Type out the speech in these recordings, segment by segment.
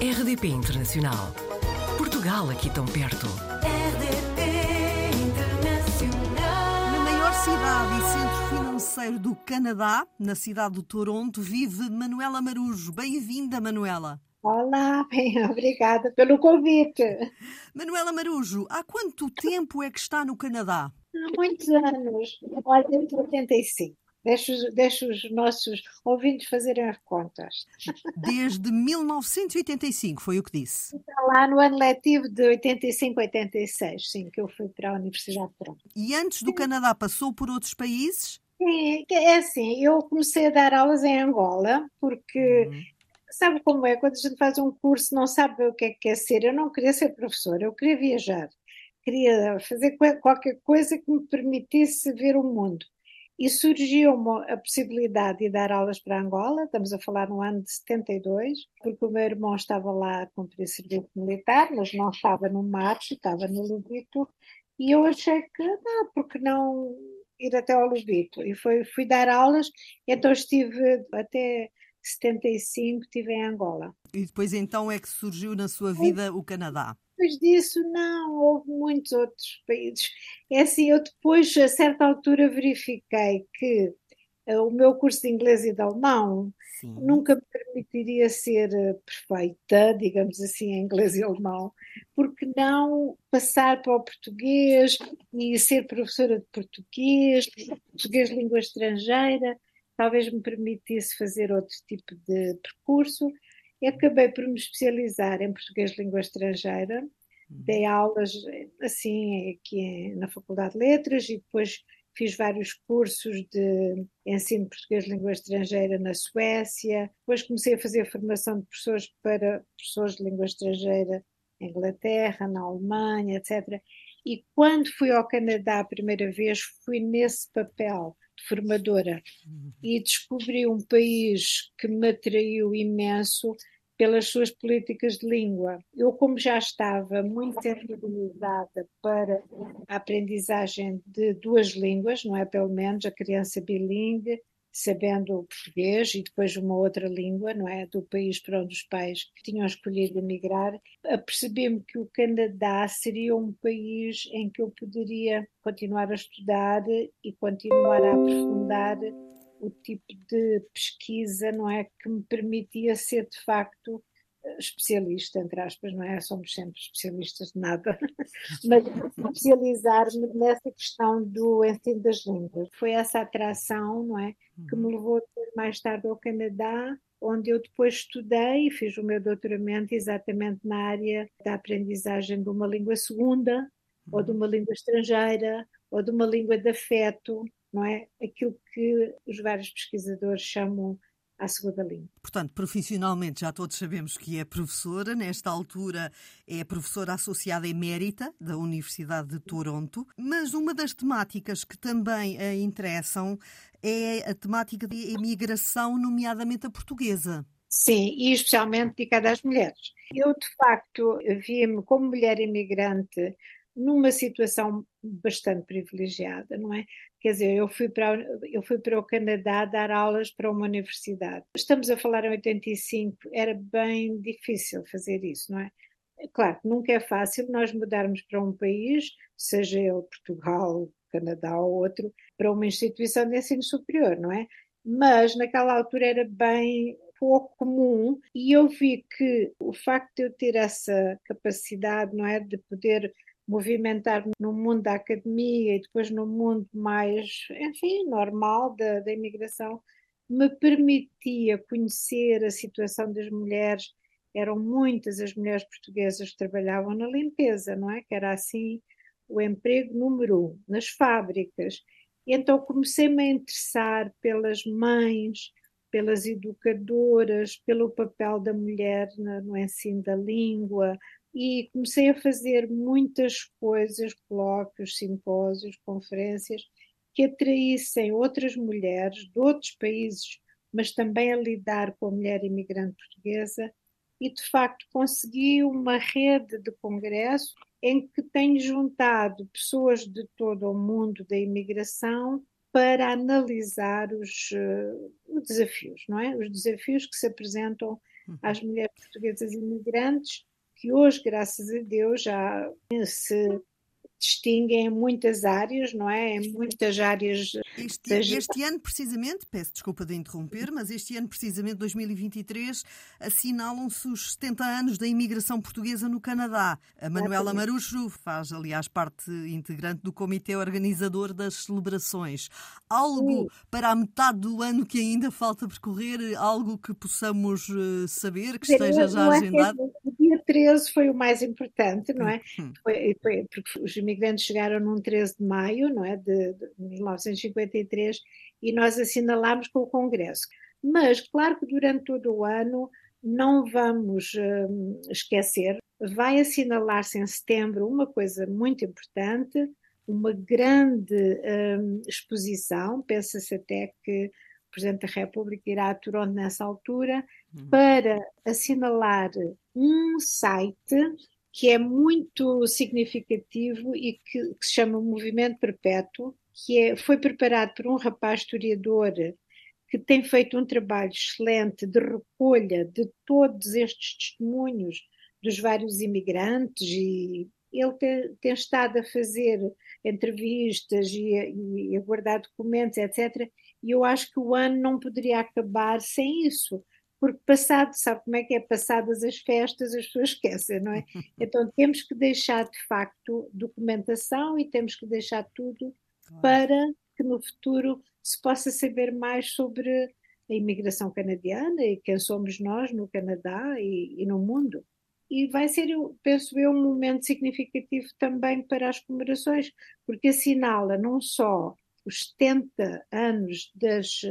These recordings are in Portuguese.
RDP Internacional. Portugal aqui tão perto. RDP Internacional. Na maior cidade e centro financeiro do Canadá, na cidade de Toronto, vive Manuela Marujo. Bem-vinda, Manuela. Olá, bem, obrigada pelo convite. Manuela Marujo, há quanto tempo é que está no Canadá? Há muitos anos, olha, desde 85. Deixa, os- deixa os nossos ouvintes fazerem as contas. Desde 1985, foi o que disse. Está lá no ano letivo de 85-86, sim, que eu fui para a Universidade de Toronto. E antes do Canadá passou por outros países? Sim, é assim, eu comecei a dar aulas em Angola, porque Uhum. sabe como é? Quando a gente faz um curso, não sabe o que é que quer ser. Eu não queria ser professora, eu queria viajar. Queria fazer qual- qualquer coisa que me permitisse ver o mundo. E surgiu-me a possibilidade de dar aulas para Angola, estamos a falar no ano de 72, porque o meu irmão estava lá a cumprir serviço militar, mas não estava no mar, estava no Lubito, e eu achei que, não, porque não ir até ao Lubito? E foi, fui dar aulas, então estive até 75, estive em Angola. E depois então é que surgiu na sua vida o Canadá. Depois disso, não, houve muitos outros países. É assim, eu depois, a certa altura, verifiquei que eh, o meu curso de inglês e de alemão Sim. nunca me permitiria ser eh, perfeita, digamos assim, em inglês e alemão, porque não passar para o português e ser professora de português, português língua estrangeira, talvez me permitisse fazer outro tipo de percurso. Acabei por me especializar em português língua estrangeira, dei aulas assim aqui na Faculdade de Letras e depois fiz vários cursos de ensino de português de língua estrangeira na Suécia. Depois comecei a fazer formação de professores para professores de língua estrangeira em Inglaterra, na Alemanha, etc. E quando fui ao Canadá a primeira vez, fui nesse papel de formadora e descobri um país que me atraiu imenso pelas suas políticas de língua. Eu, como já estava muito sensibilizada para a aprendizagem de duas línguas, não é? Pelo menos a criança bilingue, sabendo o português e depois uma outra língua, não é? Do país para onde os pais tinham escolhido emigrar, apercebi-me que o Canadá seria um país em que eu poderia continuar a estudar e continuar a aprofundar o tipo de pesquisa, não é, que me permitia ser de facto especialista, entre aspas, não é? Somos sempre especialistas de nada, mas especializar-me nessa questão do ensino das línguas. Foi essa atração, não é, que me levou depois, mais tarde ao Canadá, onde eu depois estudei e fiz o meu doutoramento exatamente na área da aprendizagem de uma língua segunda, ou de uma língua estrangeira, ou de uma língua de afeto, não é? Aquilo que os vários pesquisadores chamam a segunda língua. Portanto, profissionalmente já todos sabemos que é professora, nesta altura é professora associada emérita da Universidade de Toronto, mas uma das temáticas que também a interessam é a temática de imigração, nomeadamente a portuguesa. Sim, e especialmente dedicada às mulheres. Eu, de facto, vi-me como mulher imigrante numa situação bastante privilegiada, não é? Quer dizer, eu fui para eu fui para o Canadá dar aulas para uma universidade. Estamos a falar em 85, era bem difícil fazer isso, não é? Claro nunca é fácil nós mudarmos para um país, seja ele Portugal, Canadá ou outro, para uma instituição de ensino superior, não é? Mas naquela altura era bem pouco comum e eu vi que o facto de eu ter essa capacidade, não é, de poder movimentar-me no mundo da academia e depois no mundo mais, enfim, normal da, da imigração, me permitia conhecer a situação das mulheres. Eram muitas as mulheres portuguesas que trabalhavam na limpeza, não é? Que era assim o emprego número um, nas fábricas. E então comecei-me a interessar pelas mães, pelas educadoras, pelo papel da mulher no ensino da língua, e comecei a fazer muitas coisas, colóquios, simpósios, conferências, que atraíssem outras mulheres de outros países, mas também a lidar com a mulher imigrante portuguesa, e de facto consegui uma rede de congresso em que tenho juntado pessoas de todo o mundo da imigração para analisar os, uh, os desafios, não é? Os desafios que se apresentam uhum. às mulheres portuguesas imigrantes, que hoje, graças a Deus, já se distinguem em muitas áreas, não é? Em muitas áreas. Este, este, ano, precisamente, peço desculpa de interromper, mas este ano, precisamente, 2023, assinalam-se os 70 anos da imigração portuguesa no Canadá. A Manuela Marucho faz, aliás, parte integrante do comitê organizador das celebrações. Algo Sim. para a metade do ano que ainda falta percorrer, algo que possamos eh, saber, que esteja já é agendado? Dia 13 foi o mais importante, não é? Hum. Foi, foi, porque os imigrantes chegaram num 13 de maio, não é, de, de 1953, e nós assinalámos com o Congresso. Mas, claro que durante todo o ano não vamos hum, esquecer, vai assinalar-se em setembro uma coisa muito importante, uma grande hum, exposição, pensa-se até que o Presidente da República irá a Toronto nessa altura, para assinalar um site que é muito significativo e que, que se chama Movimento Perpétuo, que é, foi preparado por um rapaz historiador que tem feito um trabalho excelente de recolha de todos estes testemunhos dos vários imigrantes e ele tem, tem estado a fazer entrevistas e e a guardar documentos, etc. E eu acho que o ano não poderia acabar sem isso, porque passado, sabe como é que é? Passadas as festas, as pessoas esquecem, não é? Então temos que deixar de facto documentação e temos que deixar tudo para que no futuro se possa saber mais sobre a imigração canadiana e quem somos nós no Canadá e, e no mundo. E vai ser, eu, penso eu, um momento significativo também para as comemorações, porque assinala não só os 70 anos das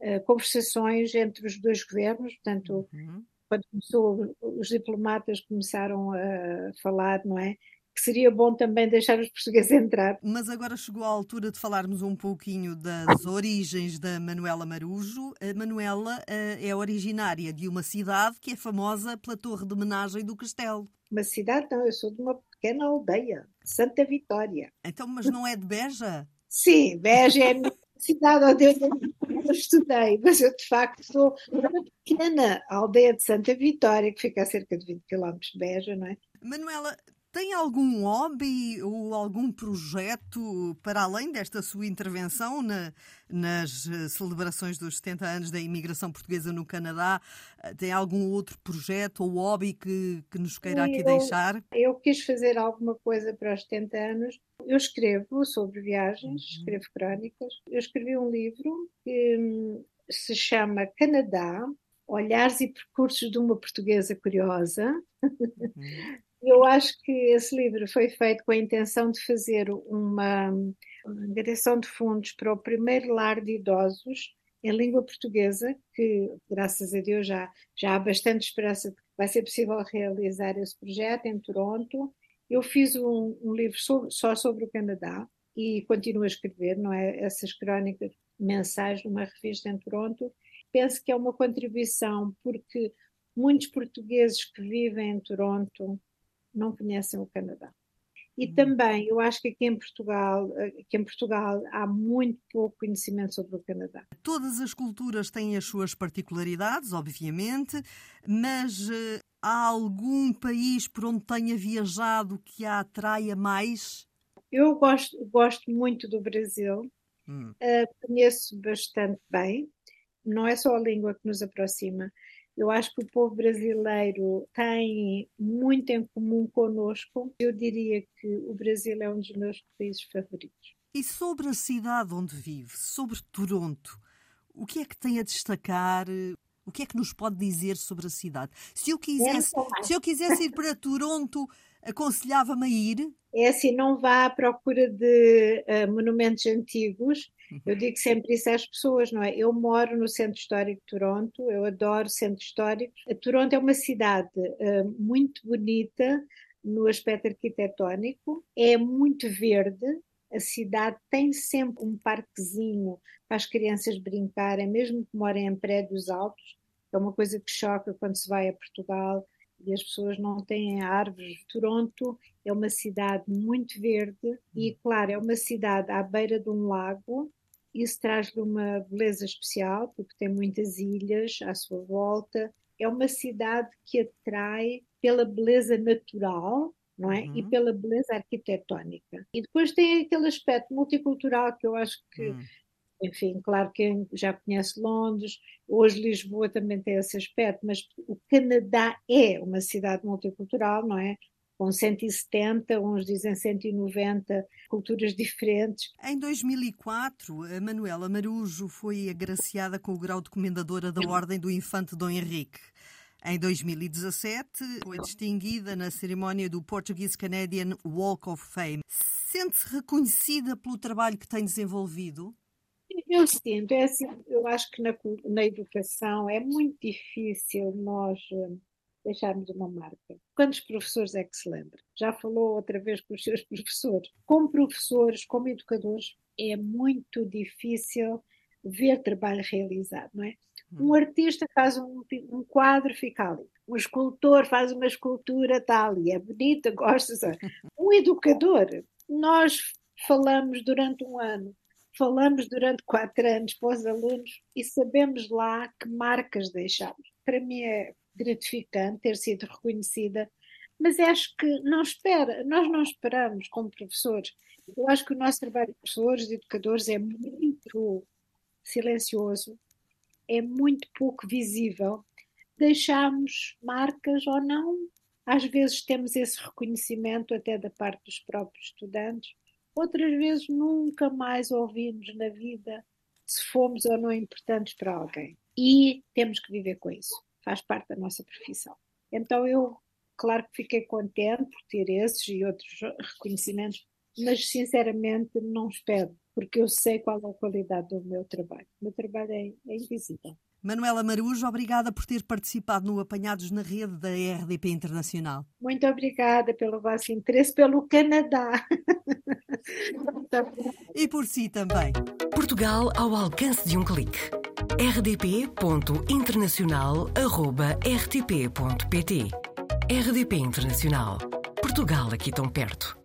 uh, conversações entre os dois governos, portanto, uhum. quando começou, os diplomatas começaram a falar, não é? Que seria bom também deixar os portugueses entrar. Mas agora chegou a altura de falarmos um pouquinho das origens da Manuela Marujo. A Manuela uh, é originária de uma cidade que é famosa pela torre de homenagem do castelo. Uma cidade, não, eu sou de uma pequena aldeia, Santa Vitória. Então, mas não é de Beja? Sim, Beja é a minha cidade onde eu estudei, mas eu de facto sou uma pequena aldeia de Santa Vitória, que fica a cerca de 20 km de Beja, não é? Manuela, tem algum hobby ou algum projeto para além desta sua intervenção na, nas eh, celebrações dos 70 anos da imigração portuguesa no Canadá? Eh, tem algum outro projeto ou hobby que, que nos queira aqui eu, deixar? Eu quis fazer alguma coisa para os 70 anos. Eu escrevo sobre viagens, uhum. escrevo crónicas. Eu escrevi um livro que hum, se chama Canadá, Olhares e Percursos de uma Portuguesa Curiosa. Uhum. Eu acho que esse livro foi feito com a intenção de fazer uma direção de fundos para o primeiro lar de idosos em língua portuguesa, que graças a Deus já, já há bastante esperança de que vai ser possível realizar esse projeto em Toronto. Eu fiz um, um livro só sobre o Canadá e continuo a escrever, não é? Essas crónicas mensais numa revista em Toronto. Penso que é uma contribuição porque muitos portugueses que vivem em Toronto não conhecem o Canadá. E uhum. também, eu acho que aqui em Portugal, que em Portugal há muito pouco conhecimento sobre o Canadá. Todas as culturas têm as suas particularidades, obviamente, mas uh, há algum país por onde tenha viajado que a atraia mais? Eu gosto, gosto muito do Brasil, hum. uh, conheço bastante bem. Não é só a língua que nos aproxima, eu acho que o povo brasileiro tem muito em comum conosco. Eu diria que o Brasil é um dos meus países favoritos. E sobre a cidade onde vive, sobre Toronto, o que é que tem a destacar? O que é que nos pode dizer sobre a cidade? Se eu quisesse, se eu quisesse ir para Toronto, aconselhava-me a ir? É assim, não vá à procura de uh, monumentos antigos. Eu digo sempre isso às pessoas, não é? Eu moro no Centro Histórico de Toronto, eu adoro centros históricos. A Toronto é uma cidade uh, muito bonita no aspecto arquitetónico, é muito verde, a cidade tem sempre um parquezinho para as crianças brincarem, mesmo que morem em prédios altos. É uma coisa que choca quando se vai a Portugal e as pessoas não têm árvores. Toronto é uma cidade muito verde e, claro, é uma cidade à beira de um lago isso traz-lhe uma beleza especial, porque tem muitas ilhas à sua volta. É uma cidade que atrai pela beleza natural, não é? Uhum. E pela beleza arquitetónica. E depois tem aquele aspecto multicultural que eu acho que, uhum. Enfim, claro que já conhece Londres, hoje Lisboa também tem esse aspecto, mas o Canadá é uma cidade multicultural, não é? com 170, uns dizem 190 culturas diferentes. Em 2004, a Manuela Marujo foi agraciada com o grau de Comendadora da Ordem do Infante Dom Henrique. Em 2017, foi distinguida na cerimónia do Portuguese Canadian Walk of Fame. Sente-se reconhecida pelo trabalho que tem desenvolvido? Eu sinto, é assim, eu acho que na, na educação é muito difícil nós eh, deixarmos uma marca. Quantos professores é que se lembra? Já falou outra vez com os seus professores. Como professores, como educadores, é muito difícil ver trabalho realizado, não é? Um hum. artista faz um, um quadro, fica ali. Um escultor faz uma escultura, está ali. É bonita, gosta. Um educador, nós falamos durante um ano, falamos durante quatro anos para os alunos e sabemos lá que marcas deixamos. Para mim é gratificante ter sido reconhecida, mas acho que não espera, nós não esperamos como professores. Eu acho que o nosso trabalho de professores e educadores é muito silencioso, é muito pouco visível. Deixamos marcas ou não, às vezes temos esse reconhecimento até da parte dos próprios estudantes, outras vezes nunca mais ouvimos na vida se fomos ou não importantes para alguém. E temos que viver com isso faz parte da nossa profissão. Então eu, claro que fiquei contente por ter esses e outros reconhecimentos, mas sinceramente não espero, porque eu sei qual é a qualidade do meu trabalho. O meu trabalho é, é invisível. Manuela Marujo, obrigada por ter participado no Apanhados na Rede da RDP Internacional. Muito obrigada pelo vosso interesse pelo Canadá. e por si também. Portugal ao alcance de um clique rdp.internacional.rtp.pt RDP Internacional. Portugal aqui tão perto.